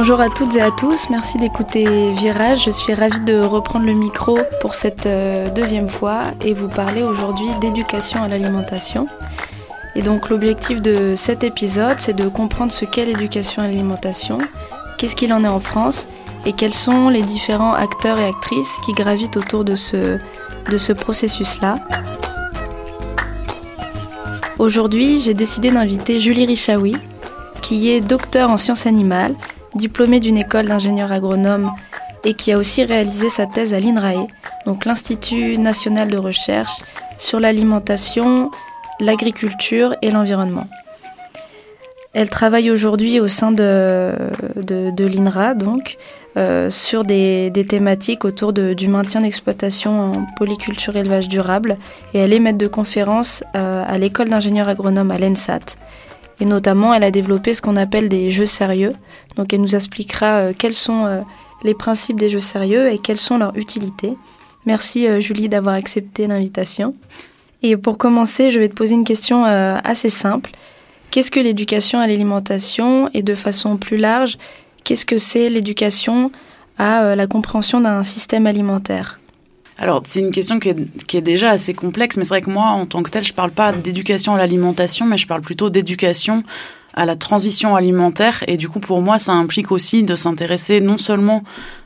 Bonjour à toutes et à tous, merci d'écouter Virage. Je suis ravie de reprendre le micro pour cette euh, deuxième fois et vous parler aujourd'hui d'éducation à l'alimentation. Et donc l'objectif de cet épisode, c'est de comprendre ce qu'est l'éducation à l'alimentation, qu'est-ce qu'il en est en France et quels sont les différents acteurs et actrices qui gravitent autour de ce, de ce processus-là. Aujourd'hui, j'ai décidé d'inviter Julie Richaoui, qui est docteur en sciences animales diplômée d'une école d'ingénieur agronome et qui a aussi réalisé sa thèse à l'INRAE, donc l'Institut national de recherche sur l'alimentation, l'agriculture et l'environnement. Elle travaille aujourd'hui au sein de, l'INRA, donc, euh, sur des, thématiques autour du maintien d'exploitation en polyculture élevage durable. Et elle est maître de conférence euh, à l'école d'ingénieurs agronomes à l'ENSAT. Et notamment, elle a développé ce qu'on appelle des jeux sérieux. Donc, elle nous expliquera euh, quels sont euh, les principes des jeux sérieux et quelles sont leurs utilités. Merci euh, Julie d'avoir accepté l'invitation. Et pour commencer, je vais te poser une question assez simple. Qu'est-ce que l'éducation à l'alimentation et de façon plus large, qu'est-ce que c'est l'éducation à la compréhension d'un système alimentaire? Alors, c'est une question qui est, déjà assez complexe, mais c'est vrai que moi, en tant que tel, je ne parle pas d'éducation à l'alimentation, mais je parle plutôt d'éducation à la transition alimentaire. Et du coup, pour moi, ça implique aussi de s'intéresser non seulement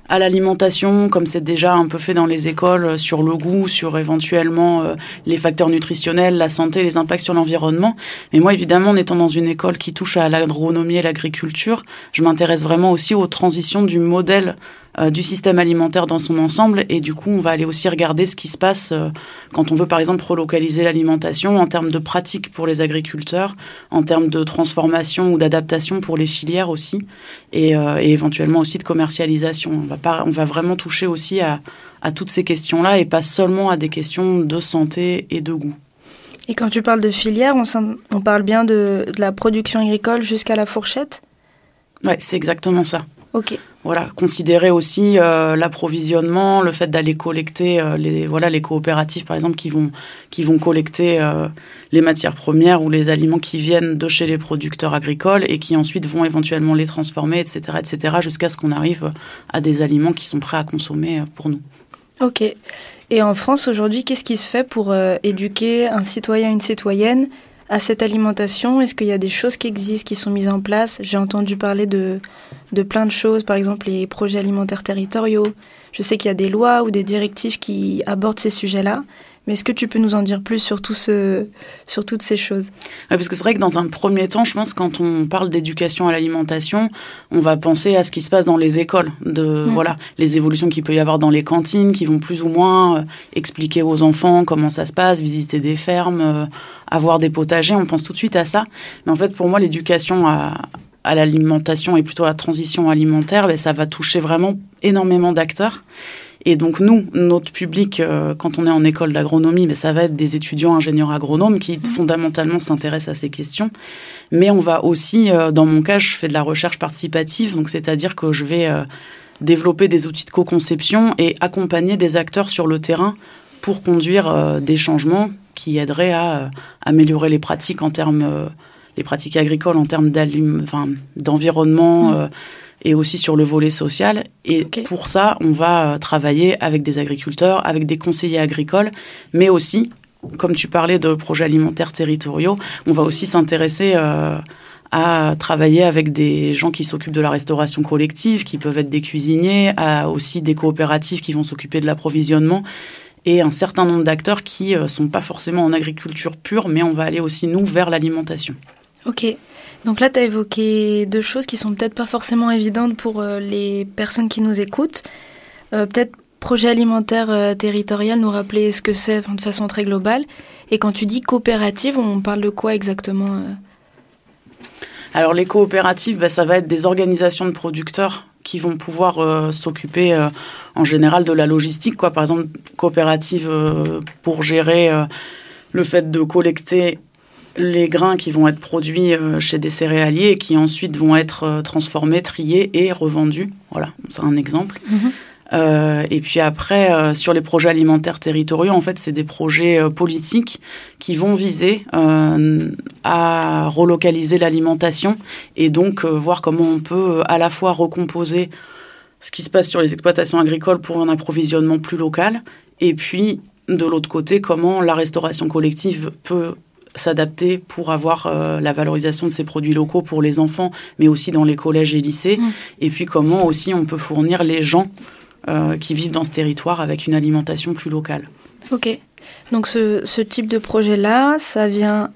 à l'alimentation, comme c'est déjà un peu fait dans les écoles, euh, sur le goût, sur éventuellement euh, les facteurs nutritionnels, la santé, les impacts sur l'environnement. Mais moi, évidemment, en étant dans une école qui touche à l'agronomie et l'agriculture, je m'intéresse vraiment aussi aux transitions du modèle euh, du système alimentaire dans son ensemble. Et du coup, on va aller aussi regarder ce qui se passe euh, quand on veut, par exemple, relocaliser l'alimentation en termes de pratiques pour les agriculteurs, en termes de transformation ou d'adaptation pour les filières aussi, et, euh, éventuellement aussi de commercialisation. On va, pas, on va vraiment toucher aussi à, à toutes ces questions-là et pas seulement à des questions de santé et de goût. Et quand tu parles de filière, on, on parle bien de, de la production agricole jusqu'à la fourchette? Ouais, c'est exactement ça. Ok voilà, considérer aussi euh, l'approvisionnement, le fait d'aller collecter euh, les voilà les coopératives par exemple qui vont qui vont collecter euh, les matières premières ou les aliments qui viennent de chez les producteurs agricoles et qui ensuite vont éventuellement les transformer, etc., etc., jusqu'à ce qu'on arrive à des aliments qui sont prêts à consommer pour nous. Ok. Et en France aujourd'hui, qu'est-ce qui se fait pour éduquer un citoyen, une citoyenne à cette alimentation? Est-ce qu'il y a des choses qui existent, qui sont mises en place? J'ai entendu parler de, de plein de choses, par exemple les projets alimentaires territoriaux. Je sais qu'il y a des lois ou des directives qui abordent ces sujets-là. Mais est-ce que tu peux nous en dire plus sur, tout ce, sur toutes ces choses? Parce que c'est vrai que dans un premier temps, je pense quand on parle d'éducation à l'alimentation, on va penser à ce qui se passe dans les écoles, de voilà les évolutions qu'il peut y avoir dans les cantines, qui vont plus ou moins euh, expliquer aux enfants comment ça se passe, visiter des fermes, euh, avoir des potagers. On pense tout de suite à ça. Mais en fait, pour moi, l'éducation à, à l'alimentation et plutôt à la transition alimentaire, ben, ça va toucher vraiment énormément d'acteurs. Et donc nous, notre public, euh, quand on est en école d'agronomie, mais ça va être des étudiants ingénieurs agronomes qui mmh. fondamentalement s'intéressent à ces questions. Mais on va aussi, euh, dans mon cas, je fais de la recherche participative, donc c'est-à-dire que je vais euh, développer des outils de co-conception et accompagner des acteurs sur le terrain pour conduire des changements qui aideraient à améliorer les pratiques en termes, les pratiques agricoles en termes d'environnement. Mmh et aussi sur le volet social. Et pour ça, on va euh, travailler avec des agriculteurs, avec des conseillers agricoles, mais aussi, comme tu parlais de projets alimentaires territoriaux, on va aussi s'intéresser euh, à travailler avec des gens qui s'occupent de la restauration collective, qui peuvent être des cuisiniers, à aussi des coopératives qui vont s'occuper de l'approvisionnement et un certain nombre d'acteurs qui ne euh, sont pas forcément en agriculture pure, mais on va aller aussi, nous, vers l'alimentation. Ok. Donc là, tu as évoqué deux choses qui sont peut-être pas forcément évidentes pour euh, les personnes qui nous écoutent. Euh, peut-être projet alimentaire euh, territorial, nous rappeler ce que c'est de façon très globale. Et quand tu dis coopérative, on parle de quoi exactement Alors les coopératives, bah, ça va être des organisations de producteurs qui vont pouvoir s'occuper en général de la logistique. Quoi. Par exemple, coopérative pour gérer le fait de collecter les grains qui vont être produits chez des céréaliers et qui ensuite vont être transformés, triés et revendus. Voilà, c'est un exemple. Mhm. Euh, et puis après, euh, sur les projets alimentaires territoriaux, en fait, c'est des projets euh, politiques qui vont viser à relocaliser l'alimentation et donc voir comment on peut à la fois recomposer ce qui se passe sur les exploitations agricoles pour un approvisionnement plus local, et puis de l'autre côté, comment la restauration collective peut s'adapter pour avoir la valorisation de ces produits locaux pour les enfants, mais aussi dans les collèges et lycées, mmh. et puis comment aussi on peut fournir les gens euh, qui vivent dans ce territoire avec une alimentation plus locale. Ok. Donc ce, ce type de projet-là, ça vient,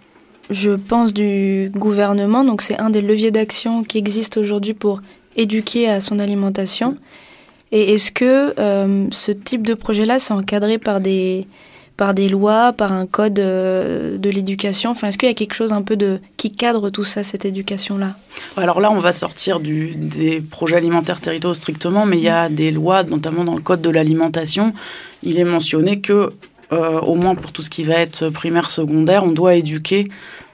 je pense, du gouvernement. Donc c'est un des leviers d'action qui existe aujourd'hui pour éduquer à son alimentation. Et est-ce que euh, ce type de projet-là, c'est encadré par des, par des lois, par un code euh, de l'éducation Enfin, est-ce qu'il y a quelque chose un peu de qui cadre tout ça, cette éducation-là? Alors là, on va sortir des projets alimentaires territoriaux strictement, mais il y a des lois, notamment dans le code de l'alimentation. Il est mentionné que, euh, au moins pour tout ce qui va être primaire, secondaire, on doit éduquer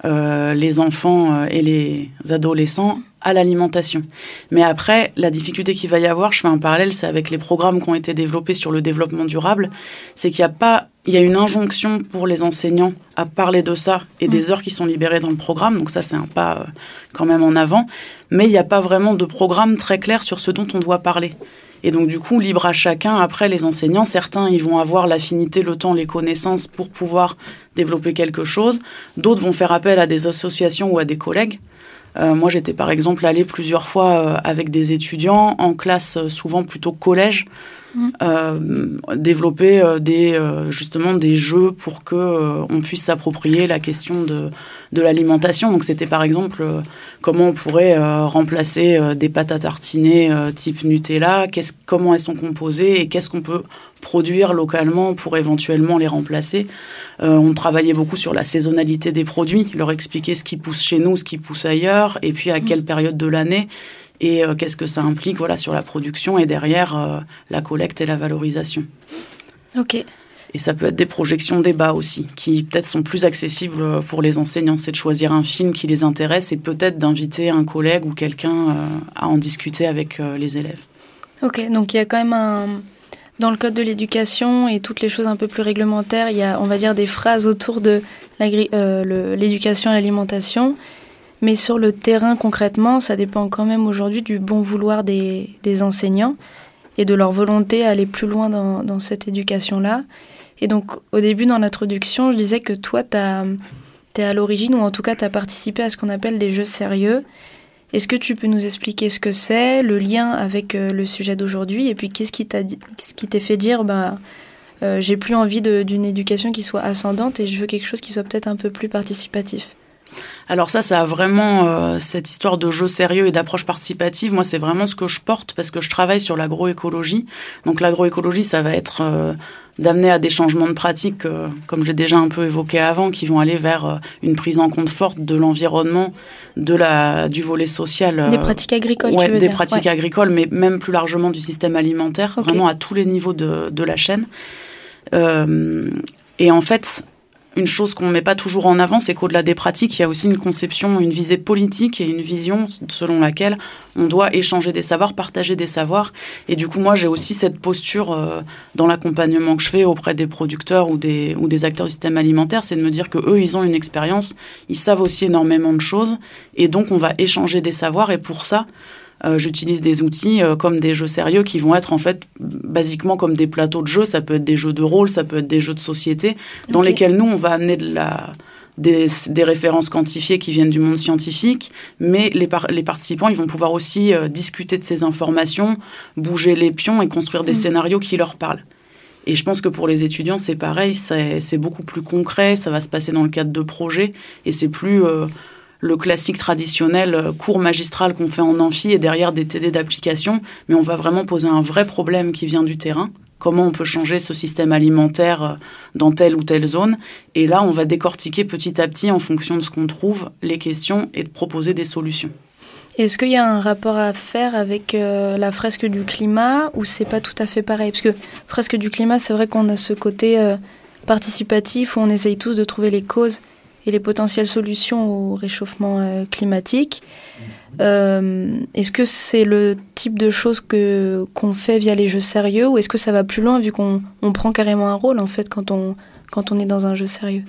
euh, les enfants et les adolescents à l'alimentation. Mais après, la difficulté qu'il va y avoir, je fais un parallèle, c'est avec les programmes qui ont été développés sur le développement durable, c'est qu'il n'y a pas, il y a une injonction pour les enseignants à parler de ça et des mm. heures qui sont libérées dans le programme, donc ça c'est un pas euh, quand même en avant, mais il n'y a pas vraiment de programme très clair sur ce dont on doit parler. Et donc du coup, libre à chacun, après les enseignants, certains ils vont avoir l'affinité, le temps, les connaissances pour pouvoir développer quelque chose, d'autres vont faire appel à des associations ou à des collègues. Euh, moi, j'étais par exemple allée plusieurs fois euh, avec des étudiants en classe, euh, souvent plutôt collège, mmh. développer des, justement des jeux pour que on puisse s'approprier la question de, de l'alimentation. Donc, c'était par exemple comment on pourrait remplacer des pâtes à tartiner type Nutella, comment elles sont composées et qu'est-ce qu'on peut produire localement pour éventuellement les remplacer. Euh, on travaillait beaucoup sur la saisonnalité des produits, leur expliquer ce qui pousse chez nous, ce qui pousse ailleurs, et puis à quelle mm. période de l'année et euh, qu'est-ce que ça implique voilà, sur la production et derrière euh, la collecte et la valorisation. Ok. Et ça peut être des projections débat aussi, qui peut-être sont plus accessibles pour les enseignants. C'est de choisir un film qui les intéresse et peut-être d'inviter un collègue ou quelqu'un à en discuter avec les élèves. Ok, donc il y a quand même un, dans le code de l'éducation et toutes les choses un peu plus réglementaires, il y a, on va dire, des phrases autour de euh, l'éducation et l'alimentation. Mais sur le terrain, concrètement, ça dépend quand même aujourd'hui du bon vouloir des, enseignants et de leur volonté à aller plus loin dans, cette éducation-là. Et donc, au début, dans l'introduction, je disais que toi, tu es à l'origine, ou en tout cas, tu as participé à ce qu'on appelle des jeux sérieux. Est-ce que tu peux nous expliquer ce que c'est, le lien avec euh, le sujet d'aujourd'hui, et puis qu'est-ce qui t'a ce qui t'est fait dire, bah, euh, j'ai plus envie d'une éducation qui soit ascendante et je veux quelque chose qui soit peut-être un peu plus participatif? Alors ça, ça a vraiment euh, cette histoire de jeu sérieux et d'approche participative. Moi, c'est vraiment ce que je porte parce que je travaille sur l'agroécologie. Donc l'agroécologie, ça va être euh, d'amener à des changements de pratiques, euh, comme j'ai déjà un peu évoqué avant, qui vont aller vers une prise en compte forte de l'environnement, de la du volet social. des pratiques agricoles. tu veux des pratiques agricoles, mais même plus largement du système alimentaire, vraiment à tous les niveaux de, de la chaîne. et en fait, une chose qu'on ne met pas toujours en avant, c'est qu'au-delà des pratiques, il y a aussi une conception, une visée politique et une vision selon laquelle on doit échanger des savoirs, partager des savoirs. Et du coup, moi, j'ai aussi cette posture euh, dans l'accompagnement que je fais auprès des producteurs ou des, ou des acteurs du système alimentaire, c'est de me dire que eux, ils ont une expérience, ils savent aussi énormément de choses, et donc on va échanger des savoirs. Et pour ça, euh, j'utilise des outils euh, comme des jeux sérieux qui vont être en fait basiquement comme des plateaux de jeux. Ça peut être des jeux de rôle, ça peut être des jeux de société dans lesquels nous on va amener de la des, des, références quantifiées qui viennent du monde scientifique, mais les, les participants, ils vont pouvoir aussi euh, discuter de ces informations, bouger les pions et construire des mm. scénarios qui leur parlent. Et je pense que pour les étudiants, c'est pareil, c'est beaucoup plus concret, ça va se passer dans le cadre de projets, et c'est plus le classique traditionnel euh, cours magistral qu'on fait en amphi et derrière des TD d'application, mais on va vraiment poser un vrai problème qui vient du terrain comment on peut changer ce système alimentaire euh, dans telle ou telle zone? Et là, on va décortiquer petit à petit en fonction de ce qu'on trouve les questions et de proposer des solutions. Est-ce qu'il y a un rapport à faire avec euh, la fresque du climat ou c'est pas tout à fait pareil? Parce que fresque du climat, c'est vrai qu'on a ce côté participatif où on essaye tous de trouver les causes et les potentielles solutions au réchauffement euh, climatique. est-ce que c'est le type de choses que qu'on fait via les jeux sérieux ou est-ce que ça va plus loin vu qu'on on prend carrément un rôle en fait quand on quand on est dans un jeu sérieux?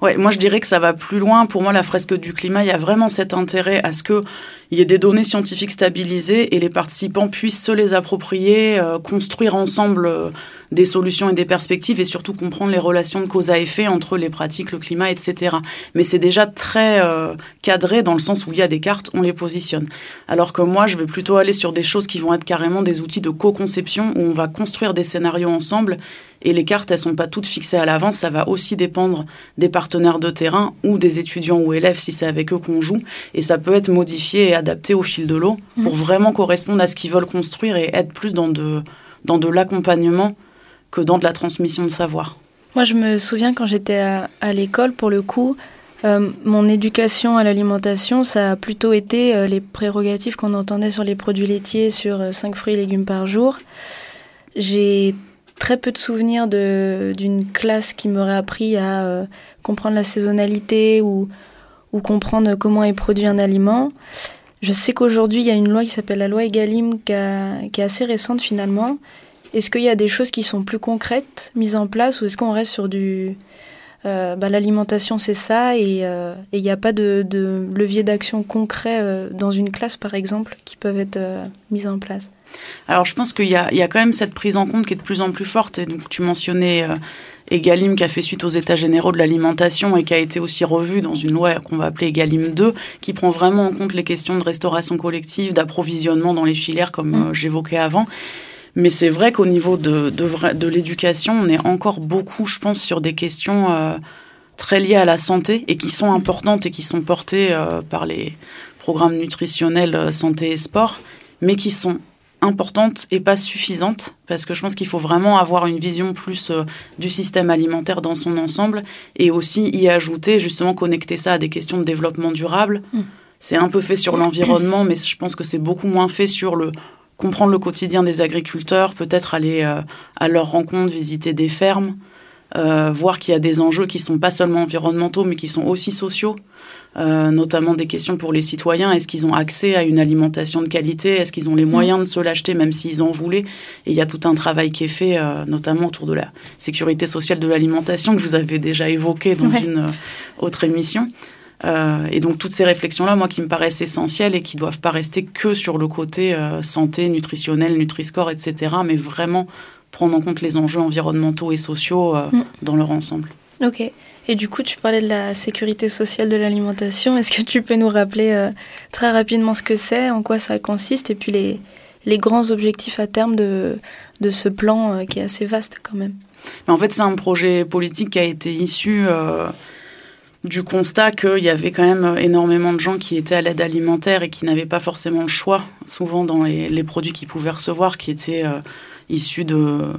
Ouais, moi je dirais que ça va plus loin. Pour moi, la fresque du climat, il y a vraiment cet intérêt à ce qu'il y ait des données scientifiques stabilisées et les participants puissent se les approprier, euh, construire ensemble euh, des solutions et des perspectives et surtout comprendre les relations de cause à effet entre les pratiques, le climat, etc. Mais c'est déjà très euh, cadré dans le sens où il y a des cartes, on les positionne. Alors que moi, je vais plutôt aller sur des choses qui vont être carrément des outils de co-conception où on va construire des scénarios ensemble et les cartes, elles sont pas toutes fixées à l'avance. Ça va aussi dépendre des partenaires de terrain ou des étudiants ou élèves si c'est avec eux qu'on joue. Et ça peut être modifié et adapté au fil de l'eau pour mmh. vraiment correspondre à ce qu'ils veulent construire et être plus dans de, dans de l'accompagnement que dans de la transmission de savoir. Moi, je me souviens quand j'étais à, l'école, pour le coup, euh, mon éducation à l'alimentation, ça a plutôt été euh, les prérogatives qu'on entendait sur les produits laitiers, sur 5 euh, fruits et légumes par jour. J'ai très peu de souvenirs d'une classe qui m'aurait appris à comprendre la saisonnalité ou, ou comprendre comment est produit un aliment. Je sais qu'aujourd'hui, il y a une loi qui s'appelle la loi Egalim, qui, qui est assez récente finalement, est-ce qu'il y a des choses qui sont plus concrètes mises en place ou est-ce qu'on reste sur du... Euh, bah, l'alimentation c'est ça et euh, il n'y a pas de, levier d'action concret euh, dans une classe par exemple qui peuvent être mis en place? Alors je pense qu'il y, y a, quand même cette prise en compte qui est de plus en plus forte et donc tu mentionnais Egalim qui a fait suite aux états généraux de l'alimentation et qui a été aussi revu dans une loi qu'on va appeler Egalim 2 qui prend vraiment en compte les questions de restauration collective, d'approvisionnement dans les filières comme mmh. j'évoquais avant mais c'est vrai qu'au niveau de, de, l'éducation, on est encore beaucoup, je pense, sur des questions euh, très liées à la santé et qui sont importantes et qui sont portées euh, par les programmes nutritionnels euh, santé et sport, mais qui sont importantes et pas suffisantes, parce que je pense qu'il faut vraiment avoir une vision plus du système alimentaire dans son ensemble et aussi y ajouter, justement, connecter ça à des questions de développement durable. Mm. C'est un peu fait sur l'environnement, mais je pense que c'est beaucoup moins fait sur le comprendre le quotidien des agriculteurs, peut-être aller euh, à leur rencontre, visiter des fermes, euh, voir qu'il y a des enjeux qui sont pas seulement environnementaux, mais qui sont aussi sociaux, euh, notamment des questions pour les citoyens. Est-ce qu'ils ont accès à une alimentation de qualité? Est-ce qu'ils ont les moyens de se l'acheter, même s'ils en voulaient? Et il y a tout un travail qui est fait, notamment autour de la sécurité sociale de l'alimentation, que vous avez déjà évoqué dans une autre émission. Euh, et donc toutes ces réflexions-là, moi, qui me paraissent essentielles et qui ne doivent pas rester que sur le côté euh, santé, nutritionnel, Nutri-Score, etc., mais vraiment prendre en compte les enjeux environnementaux et sociaux euh, mm. dans leur ensemble. Ok. Et du coup, tu parlais de la sécurité sociale de l'alimentation. Est-ce que tu peux nous rappeler très rapidement ce que c'est, en quoi ça consiste, et puis les, les grands objectifs à terme de, de ce plan qui est assez vaste quand même? En fait, c'est un projet politique qui a été issu du constat qu'il y avait quand même énormément de gens qui étaient à l'aide alimentaire et qui n'avaient pas forcément le choix, souvent dans les, produits qu'ils pouvaient recevoir, qui étaient euh, issus de,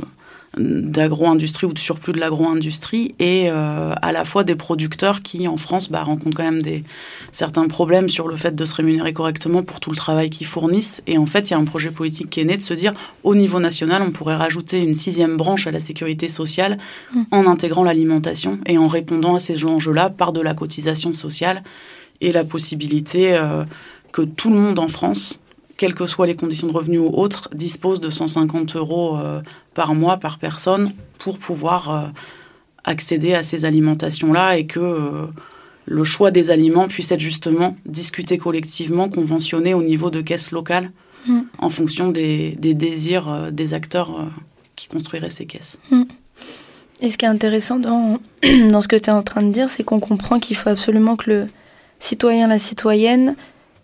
d'agro-industrie ou de surplus de l'agro-industrie et euh, à la fois des producteurs qui en France bah, rencontrent quand même des certains problèmes sur le fait de se rémunérer correctement pour tout le travail qu'ils fournissent et en fait il y a un projet politique qui est né de se dire au niveau national on pourrait rajouter une sixième branche à la sécurité sociale mmh. en intégrant l'alimentation et en répondant à ces enjeux-là par de la cotisation sociale et la possibilité euh, que tout le monde en France quelles que soient les conditions de revenus ou autres, dispose de 150 euros euh, par mois par personne pour pouvoir euh, accéder à ces alimentations-là et que euh, le choix des aliments puisse être justement discuté collectivement, conventionné au niveau de caisses locales mm. en fonction des, désirs des acteurs qui construiraient ces caisses. Mm. Et ce qui est intéressant dans, dans ce que tu es en train de dire, c'est qu'on comprend qu'il faut absolument que le citoyen, la citoyenne,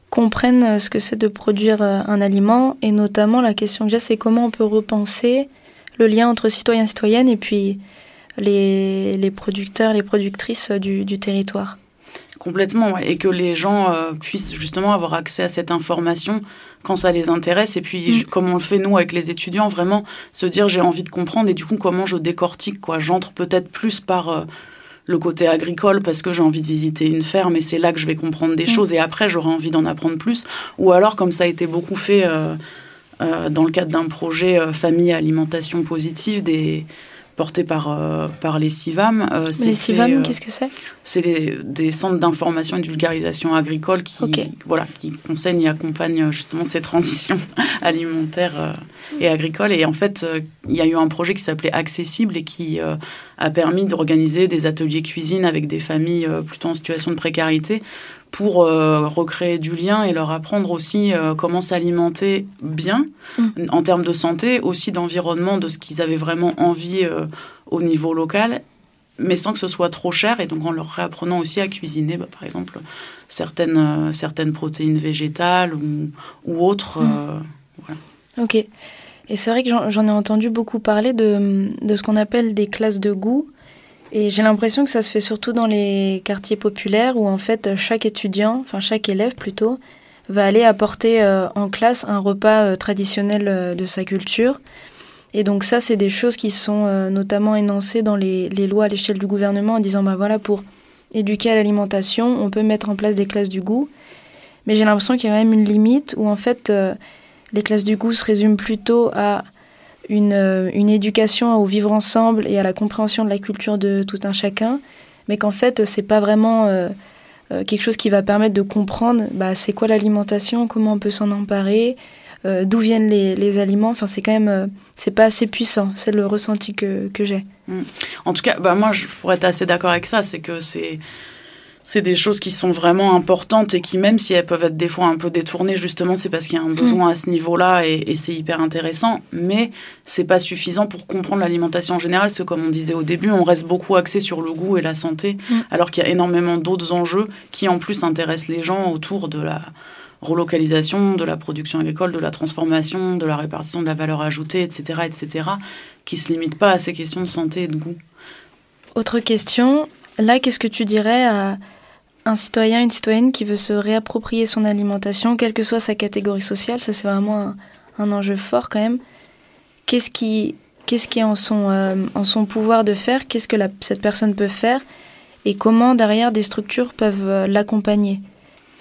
comprennent euh, ce que c'est de produire euh, un aliment. Et notamment, la question que j'ai, c'est comment on peut repenser le lien entre citoyens et citoyennes et puis les, les producteurs, les productrices euh, du, du territoire. Complètement, et que les gens euh, puissent justement avoir accès à cette information quand ça les intéresse. Et puis, mm. comme on le fait nous avec les étudiants, vraiment se dire j'ai envie de comprendre et du coup comment je décortique quoi. J'entre peut-être plus par euh, le côté agricole parce que j'ai envie de visiter une ferme et c'est là que je vais comprendre des mm. choses et après j'aurai envie d'en apprendre plus. Ou alors comme ça a été beaucoup fait euh, dans le cadre d'un projet famille alimentation positive des porté par, euh, par les CIVAM. Euh, les CIVAM, euh, qu'est-ce que c'est? C'est des centres d'information et de vulgarisation agricole qui, voilà, qui conseillent et accompagnent justement ces transitions alimentaires et agricoles. Et en fait, il y a eu un projet qui s'appelait Accessible et qui a permis d'organiser des ateliers cuisine avec des familles plutôt en situation de précarité pour euh, recréer du lien et leur apprendre aussi euh, comment s'alimenter bien mm. en termes de santé, aussi d'environnement, de ce qu'ils avaient vraiment envie euh, au niveau local, mais sans que ce soit trop cher et donc en leur réapprenant aussi à cuisiner, bah, par exemple, certaines, certaines protéines végétales ou, ou autres. Mm. Voilà. Ok. Et c'est vrai que j'en ai entendu beaucoup parler de, de ce qu'on appelle des classes de goût. Et j'ai l'impression que ça se fait surtout dans les quartiers populaires où en fait chaque étudiant, enfin chaque élève plutôt, va aller apporter euh, en classe un repas euh, traditionnel euh, de sa culture. Et donc ça, c'est des choses qui sont notamment énoncées dans les, les lois à l'échelle du gouvernement en disant, bah voilà, pour éduquer à l'alimentation, on peut mettre en place des classes du goût. Mais j'ai l'impression qu'il y a quand même une limite où en fait les classes du goût se résument plutôt à une, euh, une, éducation au vivre ensemble et à la compréhension de la culture de tout un chacun, mais qu'en fait, c'est pas vraiment euh, euh, quelque chose qui va permettre de comprendre bah, c'est quoi l'alimentation, comment on peut s'en emparer, d'où viennent les, les, aliments. Enfin, c'est quand même, c'est pas assez puissant. C'est le ressenti que, que j'ai. Mmh. En tout cas, bah, moi, je pourrais être assez d'accord avec ça. C'est que c'est c'est des choses qui sont vraiment importantes et qui, même si elles peuvent être des fois un peu détournées, justement, c'est parce qu'il y a un besoin à ce niveau-là et, c'est hyper intéressant. Mais c'est pas suffisant pour comprendre l'alimentation en général. Parce que, comme on disait au début, on reste beaucoup axé sur le goût et la santé, mm. alors qu'il y a énormément d'autres enjeux qui, en plus, intéressent les gens autour de la relocalisation, de la production agricole, de la transformation, de la répartition de la valeur ajoutée, etc., etc., qui se limitent pas à ces questions de santé et de goût. Autre question, là, qu'est-ce que tu dirais à un citoyen, une citoyenne qui veut se réapproprier son alimentation, quelle que soit sa catégorie sociale, ça c'est vraiment un, enjeu fort quand même. Qu'est-ce qui, qu'est-ce qui est en son, euh, en son pouvoir de faire? Qu'est-ce que cette personne peut faire? Et comment derrière des structures peuvent euh, l'accompagner?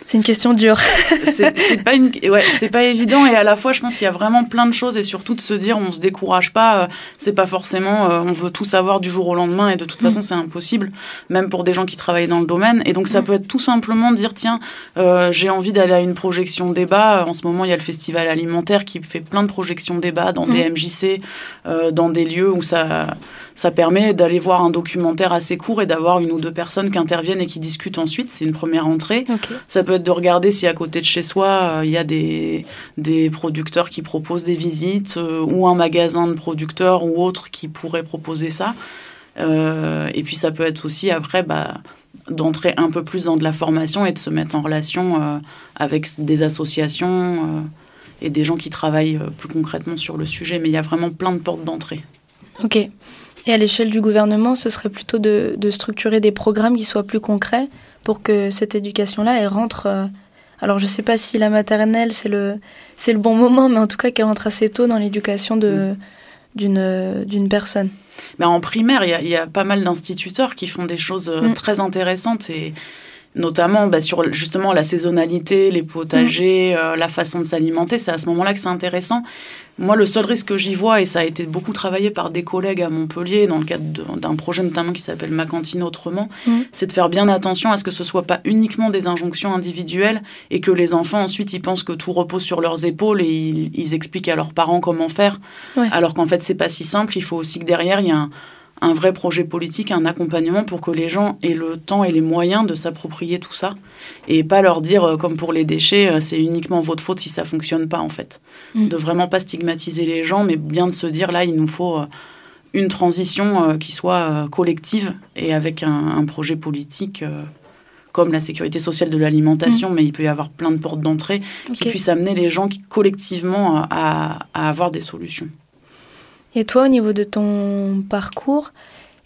C'est une question dure. c'est pas une, ouais, c'est pas évident et à la fois, je pense qu'il y a vraiment plein de choses et surtout de se dire, on se décourage pas. Euh, c'est pas forcément, euh, on veut tout savoir du jour au lendemain et de toute façon, mm. c'est impossible, même pour des gens qui travaillent dans le domaine. Et donc, ça mm. peut être tout simplement dire, tiens, euh, j'ai envie d'aller à une projection débat. En ce moment, il y a le festival alimentaire qui fait plein de projections débat dans des MJC, mm. dans des lieux où ça ça permet d'aller voir un documentaire assez court et d'avoir une ou deux personnes qui interviennent et qui discutent ensuite. C'est une première entrée. Ça peut être de regarder si à côté de chez soi, euh, il y a des, des producteurs qui proposent des visites euh, ou un magasin de producteurs ou autre qui pourrait proposer ça. Euh, et puis ça peut être aussi après bah, d'entrer un peu plus dans de la formation et de se mettre en relation avec des associations et des gens qui travaillent plus concrètement sur le sujet. Mais il y a vraiment plein de portes d'entrée. Ok. Et à l'échelle du gouvernement, ce serait plutôt de, structurer des programmes qui soient plus concrets pour que cette éducation-là, elle rentre. Euh, alors, je ne sais pas si la maternelle, c'est le, c'est le bon moment, mais en tout cas, qu'elle rentre assez tôt dans l'éducation de, d'une, d'une personne. Mais en primaire, il y, a pas mal d'instituteurs qui font des choses euh, mm. très intéressantes et notamment bah, sur justement la saisonnalité, les potagers, mm. euh, la façon de s'alimenter. C'est à ce moment-là que c'est intéressant. Moi, le seul risque que j'y vois, et ça a été beaucoup travaillé par des collègues à Montpellier, dans le cadre d'un projet notamment qui s'appelle Ma cantine autrement, mm. c'est de faire bien attention à ce que ce soit pas uniquement des injonctions individuelles et que les enfants ensuite ils pensent que tout repose sur leurs épaules et ils, expliquent à leurs parents comment faire, alors qu'en fait c'est pas si simple. Il faut aussi que derrière il y a un un vrai projet politique, un accompagnement pour que les gens aient le temps et les moyens de s'approprier tout ça et pas leur dire euh, comme pour les déchets euh, c'est uniquement votre faute si ça fonctionne pas en fait. Mm. De vraiment pas stigmatiser les gens mais bien de se dire là il nous faut euh, une transition qui soit collective et avec un, projet politique comme la sécurité sociale de l'alimentation, mm. mais il peut y avoir plein de portes d'entrée qui puissent amener les gens collectivement à avoir des solutions. Et toi, au niveau de ton parcours,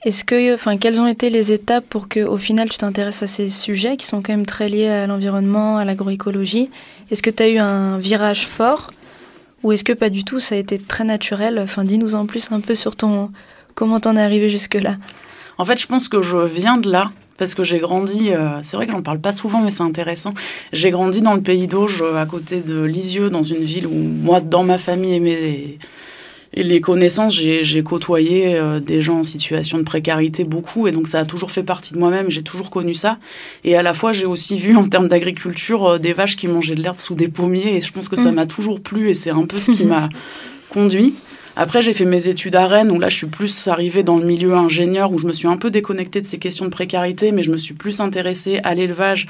Est-ce que, enfin, quelles ont été les étapes pour que, au final, tu t'intéresses à ces sujets qui sont quand même très liés à l'environnement, à l'agroécologie? Est-ce que tu as eu un virage fort? Ou est-ce que pas du tout Ça a été très naturel? Enfin, dis-nous en plus un peu sur ton comment t'en es arrivé jusque là. En fait, je pense que je viens de là parce que j'ai grandi, euh, c'est vrai que j'en parle pas souvent, mais c'est intéressant. J'ai grandi dans le pays d'Auge, à côté de Lisieux, dans une ville où moi, dans ma famille, et et les connaissances, j'ai côtoyé euh, des gens en situation de précarité beaucoup, et donc ça a toujours fait partie de moi-même, j'ai toujours connu ça. Et à la fois, j'ai aussi vu en termes d'agriculture euh, des vaches qui mangeaient de l'herbe sous des pommiers, et je pense que ça mm. m'a toujours plu, et c'est un peu ce qui m'a conduit. Après, j'ai fait mes études à Rennes, où là, je suis plus arrivée dans le milieu ingénieur, où je me suis un peu déconnectée de ces questions de précarité, mais je me suis plus intéressée à l'élevage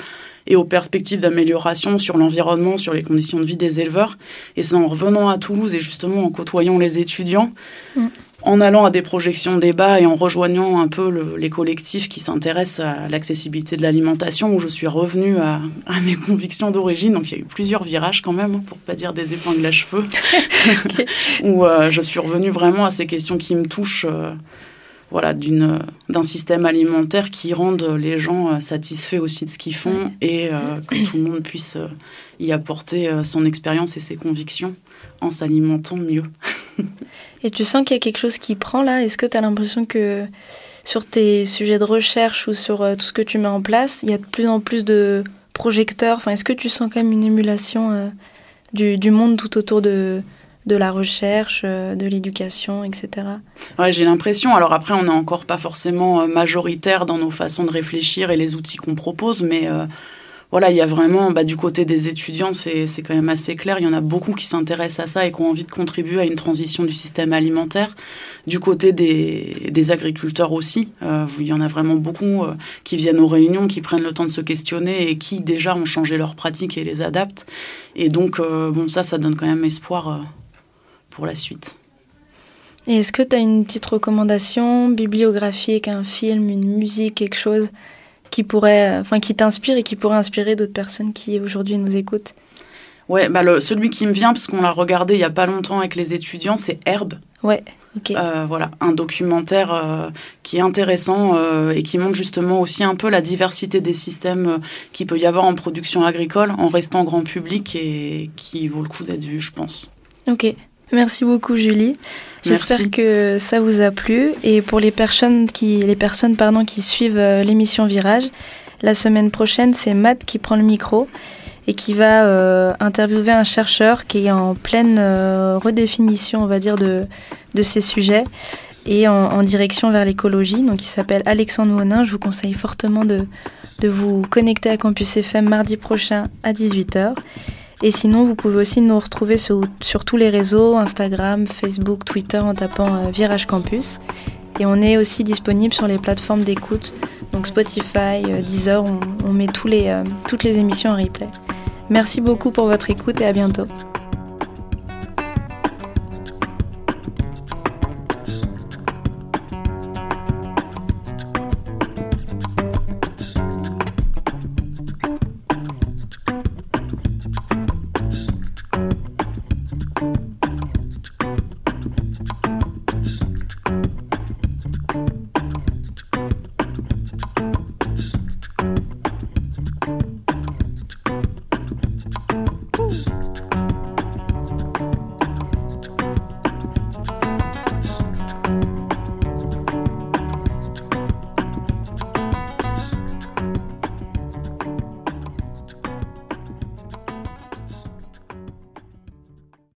et aux perspectives d'amélioration sur l'environnement, sur les conditions de vie des éleveurs. Et c'est en revenant à Toulouse et justement en côtoyant les étudiants mm en allant à des projections débat et en rejoignant un peu les collectifs qui s'intéressent à l'accessibilité de l'alimentation, où je suis revenue à, mes convictions d'origine. Donc il y a eu plusieurs virages quand même, hein, pour pas dire des épingles à cheveux, où euh, je suis revenue vraiment à ces questions qui me touchent. Euh, voilà, d'un système alimentaire qui rende les gens euh, satisfaits aussi de ce qu'ils font et que tout le monde puisse y apporter son expérience et ses convictions en s'alimentant mieux. Et tu sens qu'il y a quelque chose qui prend là? Est-ce que tu as l'impression que sur tes sujets de recherche ou sur euh, tout ce que tu mets en place, il y a de plus en plus de projecteurs? Enfin, Est-ce que tu sens quand même une émulation euh, du, monde tout autour de, la recherche, euh, de l'éducation, etc. Ouais, j'ai l'impression. Alors après, on n'est encore pas forcément majoritaire dans nos façons de réfléchir et les outils qu'on propose, mais voilà, il y a vraiment, bah, du côté des étudiants, c'est quand même assez clair. Il y en a beaucoup qui s'intéressent à ça et qui ont envie de contribuer à une transition du système alimentaire. Du côté des, agriculteurs aussi, euh, il y en a vraiment beaucoup euh, qui viennent aux réunions, qui prennent le temps de se questionner et qui déjà ont changé leurs pratiques et les adaptent. Et donc, euh, bon, ça, ça donne quand même espoir pour la suite. Et est-ce que tu as une petite recommandation bibliographique, un film, une musique, quelque chose qui pourrait, enfin, qui t'inspire et qui pourrait inspirer d'autres personnes qui aujourd'hui nous écoutent Ouais, bah celui qui me vient, parce qu'on l'a regardé il y a pas longtemps avec les étudiants, c'est Herbe. Ouais, ok. Euh, voilà, un documentaire euh, qui est intéressant euh, et qui montre justement aussi un peu la diversité des systèmes qu'il peut y avoir en production agricole en restant grand public et qui vaut le coup d'être vu, je pense. Ok. Merci beaucoup Julie. J'espère que ça vous a plu. Et pour les personnes qui, les personnes, pardon, qui suivent euh, l'émission Virage, la semaine prochaine, c'est Matt qui prend le micro et qui va euh, interviewer un chercheur qui est en pleine euh, redéfinition, on va dire, de, de ces sujets et en, direction vers l'écologie. Donc, il s'appelle Alexandre Monin. Je vous conseille fortement de, de vous connecter à Campus FM mardi prochain à 18h. Et sinon, vous pouvez aussi nous retrouver sur, tous les réseaux, Instagram, Facebook, Twitter, en tapant euh, Virage Campus. Et on est aussi disponible sur les plateformes d'écoute, donc Spotify, euh, Deezer, on, met euh, toutes les émissions en replay. Merci beaucoup pour votre écoute et à bientôt.